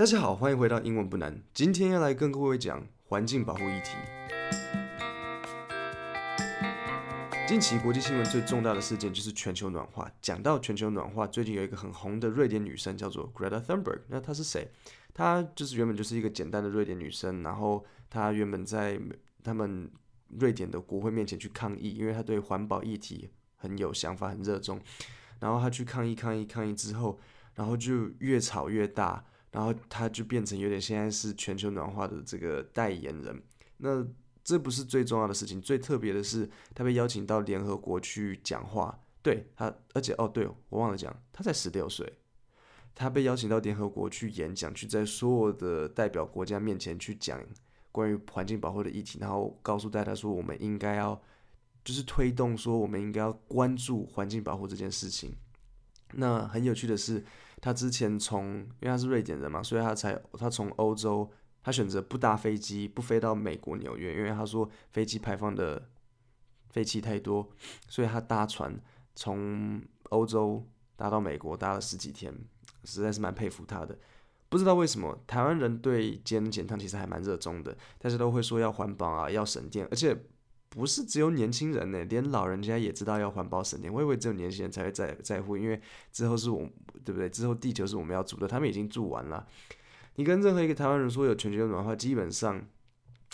大家好，欢迎回到英文不难。今天要来跟各位讲环境保护议题。近期国际新闻最重大的事件就是全球暖化。讲到全球暖化，最近有一个很红的瑞典女生叫做 Greta Thunberg。那她是谁？她就是原本就是一个简单的瑞典女生，然后她原本在他们瑞典的国会面前去抗议，因为她对环保议题很有想法，很热衷。然后她去抗议、抗议、抗议之后，然后就越吵越大。然后他就变成有点现在是全球暖化的这个代言人。那这不是最重要的事情，最特别的是他被邀请到联合国去讲话。对他，而且哦，对我忘了讲，他才十六岁，他被邀请到联合国去演讲，去在所有的代表国家面前去讲关于环境保护的议题，然后告诉大家说我们应该要就是推动说我们应该要关注环境保护这件事情。那很有趣的是。他之前从，因为他是瑞典人嘛，所以他才他从欧洲，他选择不搭飞机，不飞到美国纽约，因为他说飞机排放的废气太多，所以他搭船从欧洲搭到美国，搭了十几天，实在是蛮佩服他的。不知道为什么台湾人对节能减碳其实还蛮热衷的，大家都会说要环保啊，要省电，而且。不是只有年轻人呢，连老人家也知道要环保省电。我以为只有年轻人才会在在乎，因为之后是我，对不对？之后地球是我们要住的，他们已经住完了。你跟任何一个台湾人说有全球暖化，基本上，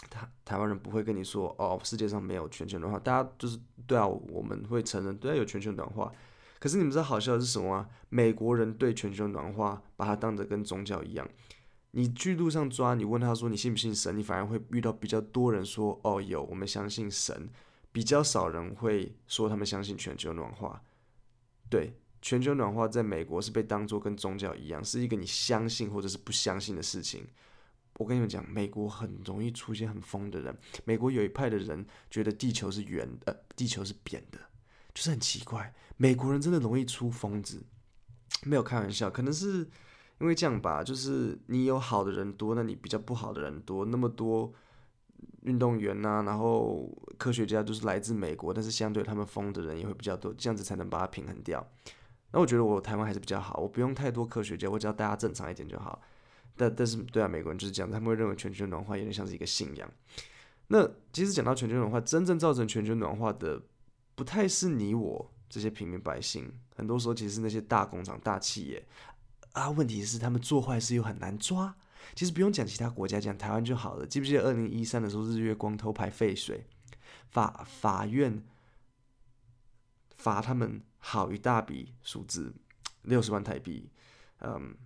台台湾人不会跟你说哦，世界上没有全球暖化。大家就是对啊，我们会承认对啊有全球暖化。可是你们知道好笑的是什么吗？美国人对全球暖化把它当着跟宗教一样。你去路上抓，你问他说你信不信神，你反而会遇到比较多人说哦有，我们相信神，比较少人会说他们相信全球暖化。对，全球暖化在美国是被当做跟宗教一样，是一个你相信或者是不相信的事情。我跟你们讲，美国很容易出现很疯的人。美国有一派的人觉得地球是圆的，地球是扁的，就是很奇怪。美国人真的容易出疯子，没有开玩笑，可能是。因为这样吧，就是你有好的人多，那你比较不好的人多。那么多运动员呐，然后科学家都是来自美国，但是相对他们疯的人也会比较多，这样子才能把它平衡掉。那我觉得我台湾还是比较好，我不用太多科学家，我只要大家正常一点就好。但但是对啊，美国人就是这样，他们会认为全球暖化有点像是一个信仰。那其实讲到全球暖化，真正造成全球暖化的，不太是你我这些平民百姓，很多时候其实是那些大工厂、大企业。啊，问题是他们做坏事又很难抓。其实不用讲其他国家，讲台湾就好了。记不记得二零一三的时候，日月光偷排废水，法法院罚他们好一大笔数字，六十万台币。嗯，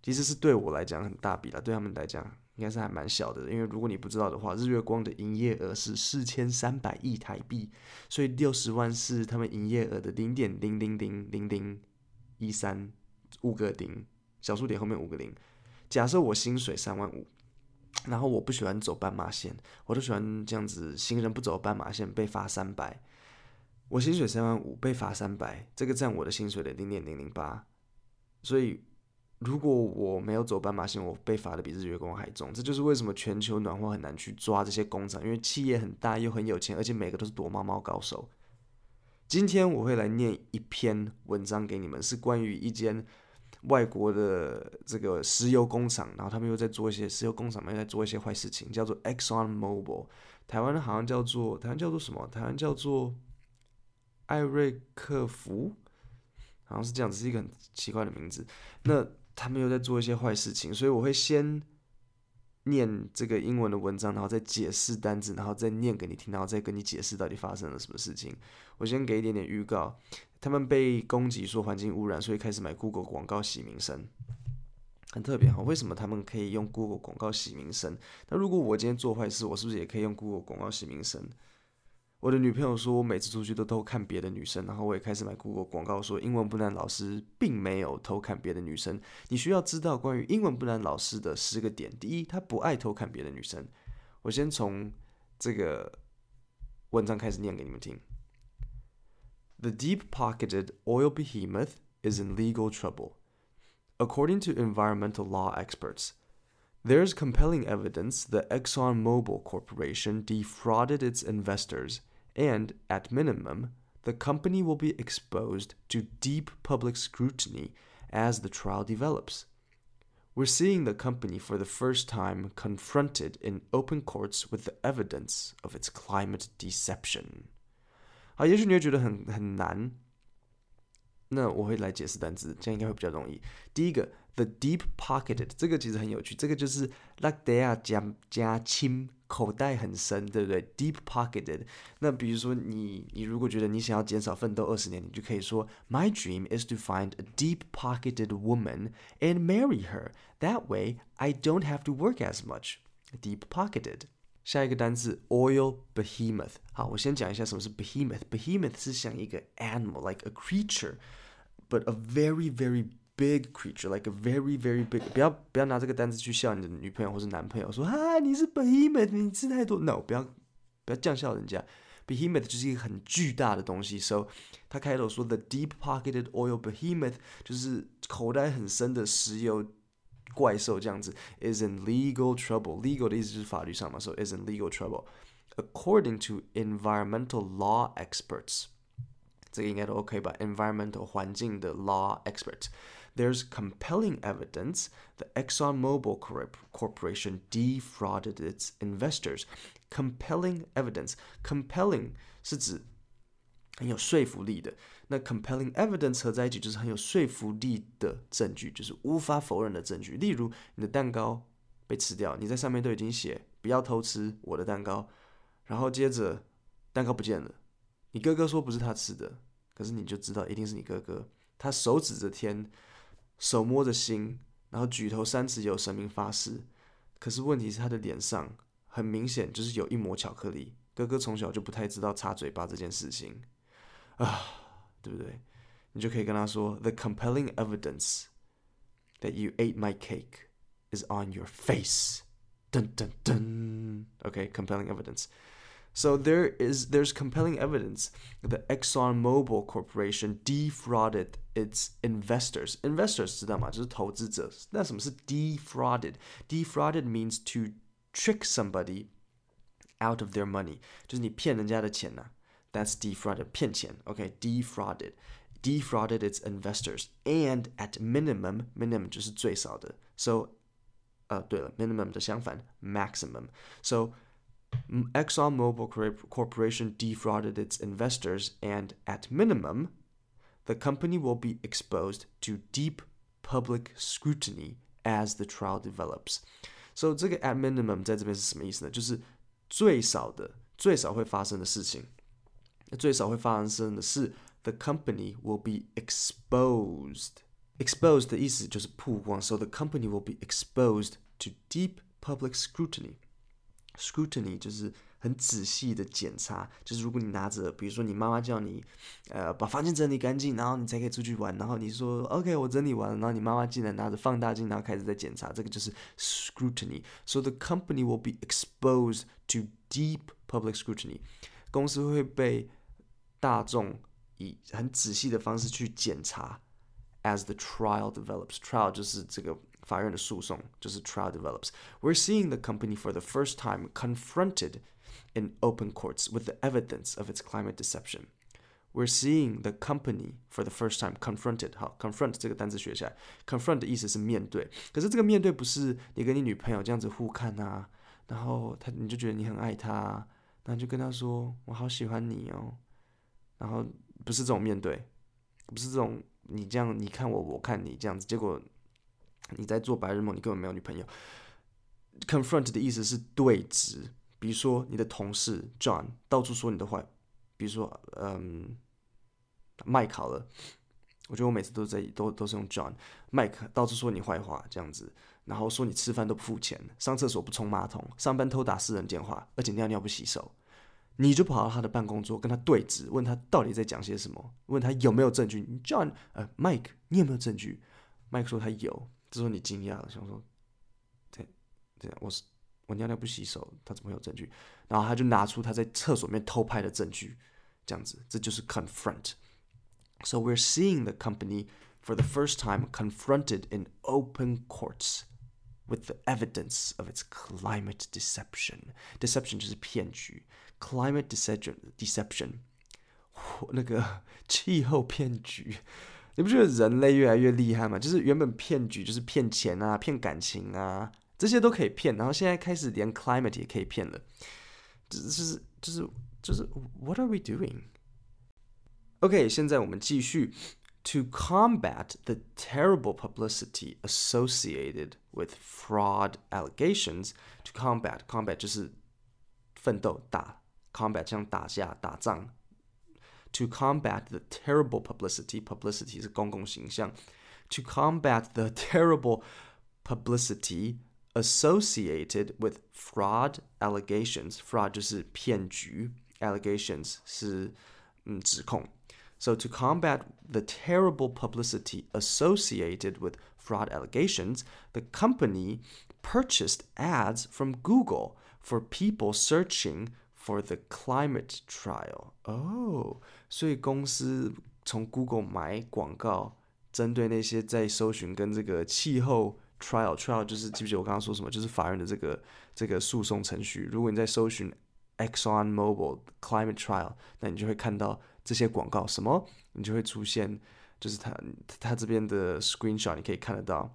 其实是对我来讲很大笔了，对他们来讲应该是还蛮小的。因为如果你不知道的话，日月光的营业额是四千三百亿台币，所以六十万是他们营业额的零点零零零零零一三。五个零，小数点后面五个零。假设我薪水三万五，然后我不喜欢走斑马线，我都喜欢这样子，行人不走斑马线被罚三百。我薪水三万五，被罚三百，这个占我的薪水的零点零零八。所以如果我没有走斑马线，我被罚的比日月光还重。这就是为什么全球暖化很难去抓这些工厂，因为企业很大又很有钱，而且每个都是躲猫猫高手。今天我会来念一篇文章给你们，是关于一间。外国的这个石油工厂，然后他们又在做一些石油工厂，们又在做一些坏事情，叫做 Exxon Mobil。台湾好像叫做台湾叫做什么？台湾叫做艾瑞克福，好像是这样子，是一个很奇怪的名字。那他们又在做一些坏事情，所以我会先念这个英文的文章，然后再解释单字，然后再念给你听，然后再跟你解释到底发生了什么事情。我先给一点点预告。他们被攻击说环境污染，所以开始买 Google 广告洗名声，很特别哈。为什么他们可以用 Google 广告洗名声？那如果我今天做坏事，我是不是也可以用 Google 广告洗名声？我的女朋友说我每次出去都偷看别的女生，然后我也开始买 Google 广告说英文不难老师并没有偷看别的女生。你需要知道关于英文不难老师的十个点。第一，他不爱偷看别的女生。我先从这个文章开始念给你们听。The deep pocketed oil behemoth is in legal trouble. According to environmental law experts, there is compelling evidence that ExxonMobil Corporation defrauded its investors, and, at minimum, the company will be exposed to deep public scrutiny as the trial develops. We're seeing the company for the first time confronted in open courts with the evidence of its climate deception. 好，也许你会觉得很很难，那我会来解释单词，这样应该会比较容易。第一个，the deep pocketed，这个其实很有趣，这个就是拉德亚加加轻。口袋很深，对不对？Deep pocketed。那比如说你，你如果觉得你想要减少奋斗二十年，你就可以说，My dream is to find a deep-pocketed woman and marry her. That way, I don't have to work as much. Deep-pocketed。 下一个单词 oil behemoth。好，我先讲一下什么是 behemoth。behemoth 是像一个 animal，like a creature，but a very very big creature, like a very very big。不要不要拿这个单词去笑你的女朋友或是男朋友，说啊你是 behemoth，你吃太多。No，不要不要这样笑人家。Behemoth 就是一个很巨大的东西，so 他开头说 the deep-pocketed oil behemoth 就是口袋很深的石油 怪兽这样子，is in legal trouble。legal 的意思就是法律上嘛，so is in legal trouble。According to environmental law experts，这个应该都 OK 吧？environmental 环境的 law experts。there's compelling evidence the ExxonMobil Corporation defrauded its investors. Compelling evidence, compelling 是指很有说服力的。 那 compelling evidence 合在一起就是很有说服力的证据，就是无法否认的证据。例如，你的蛋糕被吃掉，你在上面都已经写不要偷吃我的蛋糕，然后接着蛋糕不见了，你哥哥说不是他吃的，可是你就知道一定是你哥哥，他手指着天。手摸着心，然后举头三尺有神明发誓。可是问题是他的脸上很明显就是有一抹巧克力。哥哥从小就不太知道擦嘴巴这件事情啊，对不对？你就可以跟他说：“The compelling evidence that you ate my cake is on your face。”噔噔噔。OK，compelling evidence。So there is there's compelling evidence that the ExxonMobil Corporation defrauded its investors. Investors 知道吗？就是投资者。那什么是 defrauded? Defrauded means to trick somebody out of their money，就是你骗人家的钱呐、啊。 That's defrauded，骗钱。OK，defrauded。defrauded its investors and at minimum minimum 就是最少的，so 呃对了，minimum 的相反 maximum。So ExxonMobil Corporation defrauded its investors, and at minimum, the company will be exposed to deep public scrutiny as the trial develops. So 这个 at minimum 在这边是什么意思呢？就是最少的、最少会发生的事情。 最少会发生的是，the company will be exposed. Exposed 的意思就是曝光，so the company will be exposed to deep public scrutiny. scrutiny 就是很仔细的检查，就是如果你拿着，比如说你妈妈叫你，呃，把房间整理干净，然后你才可以出去玩，然后你说 OK，我整理完了，然后你妈妈竟然拿着放大镜，然后开始在检查，这个就是 scrutiny。So the company will be exposed to deep public scrutiny，公司会被 大众以很仔细的方式去检查，as the trial develops。trial 就是这个。法院的诉讼就是 trial develops. We're seeing the company for the first time confronted in open courts with the evidence of its climate deception. We're seeing the company for the first time confronted. 好，confront 这个单词学起来，confront 的意思是面对。可是这个面对不是你跟你女朋友这样子互看啊，然后他你就觉得你很爱他，然后就跟他说我好喜欢你哦， 然后不是这种面对，不是这种你这样你看我我看你这样子，结果你在做白日梦，你根本没有女朋友。Confront 的意思是对峙，比如说你的同事 John 到处说你的坏，比如说嗯，麦考了，我觉得我每次都在都都是用 John，麦克到处说你坏话这样子，然后说你吃饭都不付钱，上厕所不冲马桶，上班偷打私人电话，而且尿尿不洗手，你就跑到他的办公桌跟他对质，问他到底在讲些什么，问他有没有证据。John，呃，Mike，你有没有证据？Mike 说他有。这时候你惊讶了，想说，对，对，我是我尿尿不洗手，他怎么会有证据？然后他就拿出他在厕所里面偷拍的证据，这样子，这就是 confront。So we're seeing the company for the first time confronted in open courts with the evidence of its climate deception. Deception 就是骗局 ，climate deception deception，那个气候骗局。 你不觉得人类越来越厉害吗？就是原本骗局就是骗钱啊、骗感情啊，这些都可以骗，然后现在开始连 climate 也可以骗了，就是就是就是 What are we doing? OK，现在我们继续。To combat the terrible publicity associated with fraud allegations, to combat combat 就是奋斗打 combat 像打架打仗。To combat the terrible publicity, publicity 是公共形象。To combat the terrible publicity associated with fraud allegations, fraud 就是骗局，allegations 是嗯指控。so, to combat the terrible publicity associated with fraud allegations, the company purchased ads from Google for people searching for the climate trial. Oh, 所以公司从 Google 买广告，针对那些在搜寻跟这个气候 trial trial 就是记不记得我刚刚说什么？就是法院的这个这个诉讼程序。如果你在搜寻 Exxon Mobil climate trial，那你就会看到这些广告什么，你就会出现，就是它它这边的 screenshot 你可以看得到。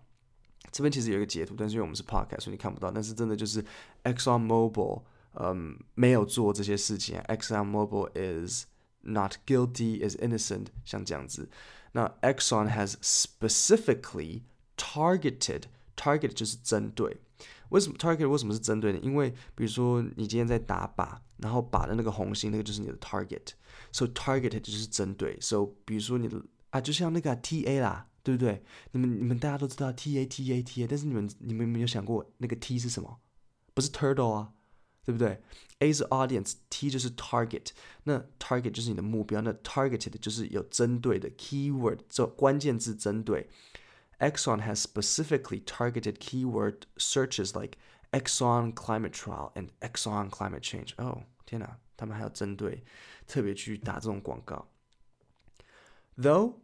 这边其实有一个截图，但是因为我们是 podcast，所以你看不到。但是真的就是 Exxon Mobil，嗯，没有做这些事情。Exxon Mobil is not guilty, is innocent，像这样子。那 Exxon has specifically targeted target 就是针对。为什么 target 为什么是针对呢？因为比如说你今天在打靶，然后靶的那个红心，那个就是你的 target。So targeted 就是针对。So 比如说你的啊，就像那个 TA 啦，对不对？你们你们大家都知道 TA TA TA，但是你们你们有没有想过那个 T 是什么？不是 turtle 啊，对不对？A 是 audience，T 就是 target。那 target 就是你的目标，那 targeted 就是有针对的 keyword，这关键字针对。Exxon has specifically targeted keyword searches like Exxon climate trial and Exxon climate change. Oh, 天哪，他们还要针对特别去打这种广告。Though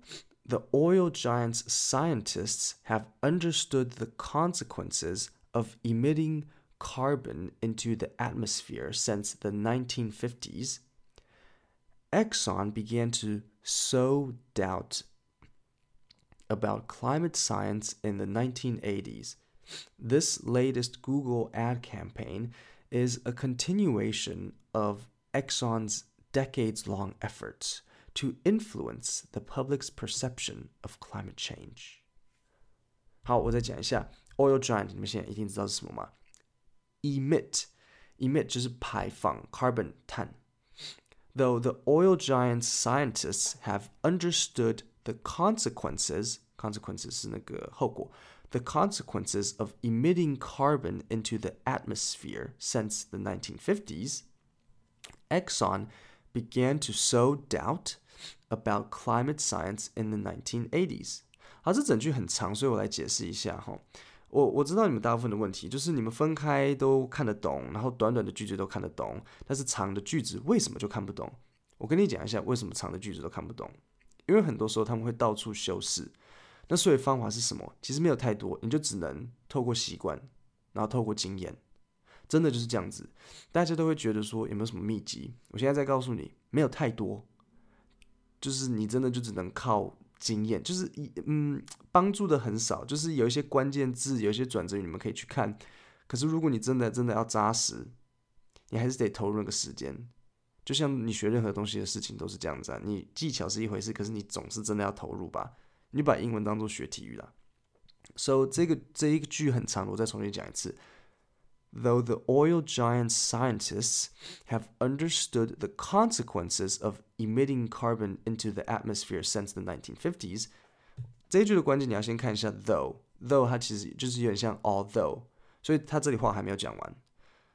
the oil giant's scientists have understood the consequences of emitting carbon into the atmosphere since the 1950s, Exxon began to sow doubt about climate science in the 1980s. This latest Google ad campaign is a continuation of Exxon's decades long efforts to influence the public's perception of climate change. 好，我再讲一下 oil giant，你们现在一定知道是什么吗 ？emit，emit 就是排放 carbon 碳。Though the oil giant's scientists have understood the consequences consequences 是那个后果 the consequences of emitting carbon into the atmosphere since the 1950s, Exxon began to sow doubt about climate science in the 1980s. 好，这整句很长，所以我来解释一下哈。 我我知道你们大部分的问题就是你们分开都看得懂，然后短短的句子都看得懂，但是长的句子为什么就看不懂？我跟你讲一下为什么长的句子都看不懂，因为很多时候他们会到处修饰。那所以方法是什么？其实没有太多，你就只能透过习惯，然后透过经验，真的就是这样子。大家都会觉得说有没有什么秘籍？我现在在告诉你，没有太多，就是你真的就只能靠经验，就是一嗯帮助的很少，就是有一些关键字，有一些转折，你们可以去看。可是如果你真的真的要扎实，你还是得投入那个时间。就像你学任何东西的事情都是这样子啊，你技巧是一回事，可是你总是真的要投入吧。你把英文当做学体育了。So 这个这一个句很长，我再重新讲一次。Though the oil giant scientists have understood the consequences of emitting carbon into the atmosphere since the 1950s，这一句的关键你要先看一下 though，though 它其实就是有点像 although，所以它这里话还没有讲完。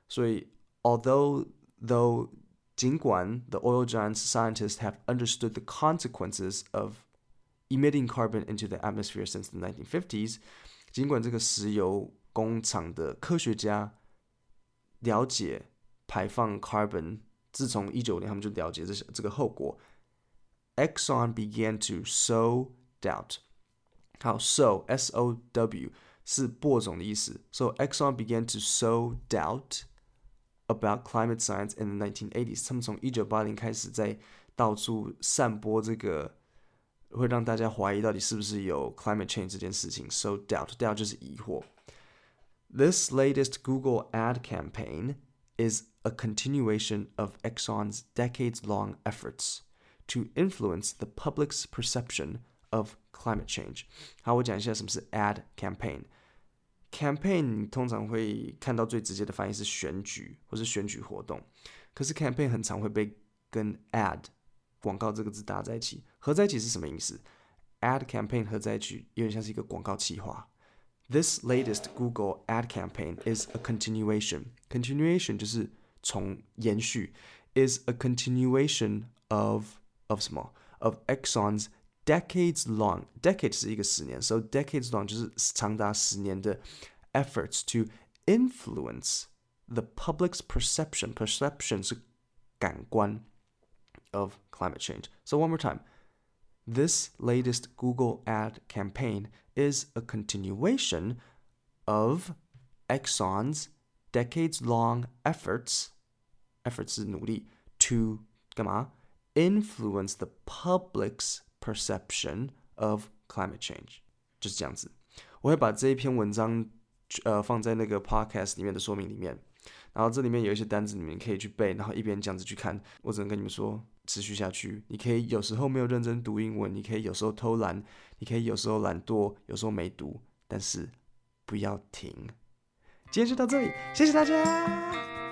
所以 although though 尽管 the oil giant scientists have understood the consequences of emitting carbon into the atmosphere since the 1950s。尽管这个石油工厂的科学家 了解排放 carbon，自从一九年他们就了解这这个后果。Exxon began to sow doubt。好，sow s o w 是播种的意思。So Exxon began to sow doubt about climate science in the 1980s。他们从一九八零开始在到处散播这个 会让大家怀疑到底是不是有 climate change 这件事情。So doubt doubt 就是疑惑。 This latest Google ad campaign is a continuation of Exxon's decades-long efforts to influence the public's perception of climate change。好，我讲一下什么是 ad campaign。campaign 通常会看到最直接的翻译是选举或是选举活动，可是 campaign 很常会被跟 ad 广告这个字搭在一起，合在一起是什么意思？ad campaign 合在一起有点像是一个广告企划。 This latest Google ad campaign is a continuation. Continuation 就是从延续，is a continuation of of 什么？of Exxon's decades long. Decade 是一个十年，so decades long 就是长达十年的 efforts to influence the public's perception. Perception 是感官 of climate change. So one more time. This latest Google ad campaign is a continuation of Exxon's decades long efforts efforts 是努力 to 干嘛 influence the public's perception of climate change 就是这样子。我会把这一篇文章呃放在那个 podcast 里面的说明里面， 然后这里面有一些单子你们可以去背，然后一边这样子去看。我只能跟你们说，持续下去。你可以有时候没有认真读英文，你可以有时候偷懒，你可以有时候懒惰，有时候没读，但是不要停。今天就到这里，谢谢大家。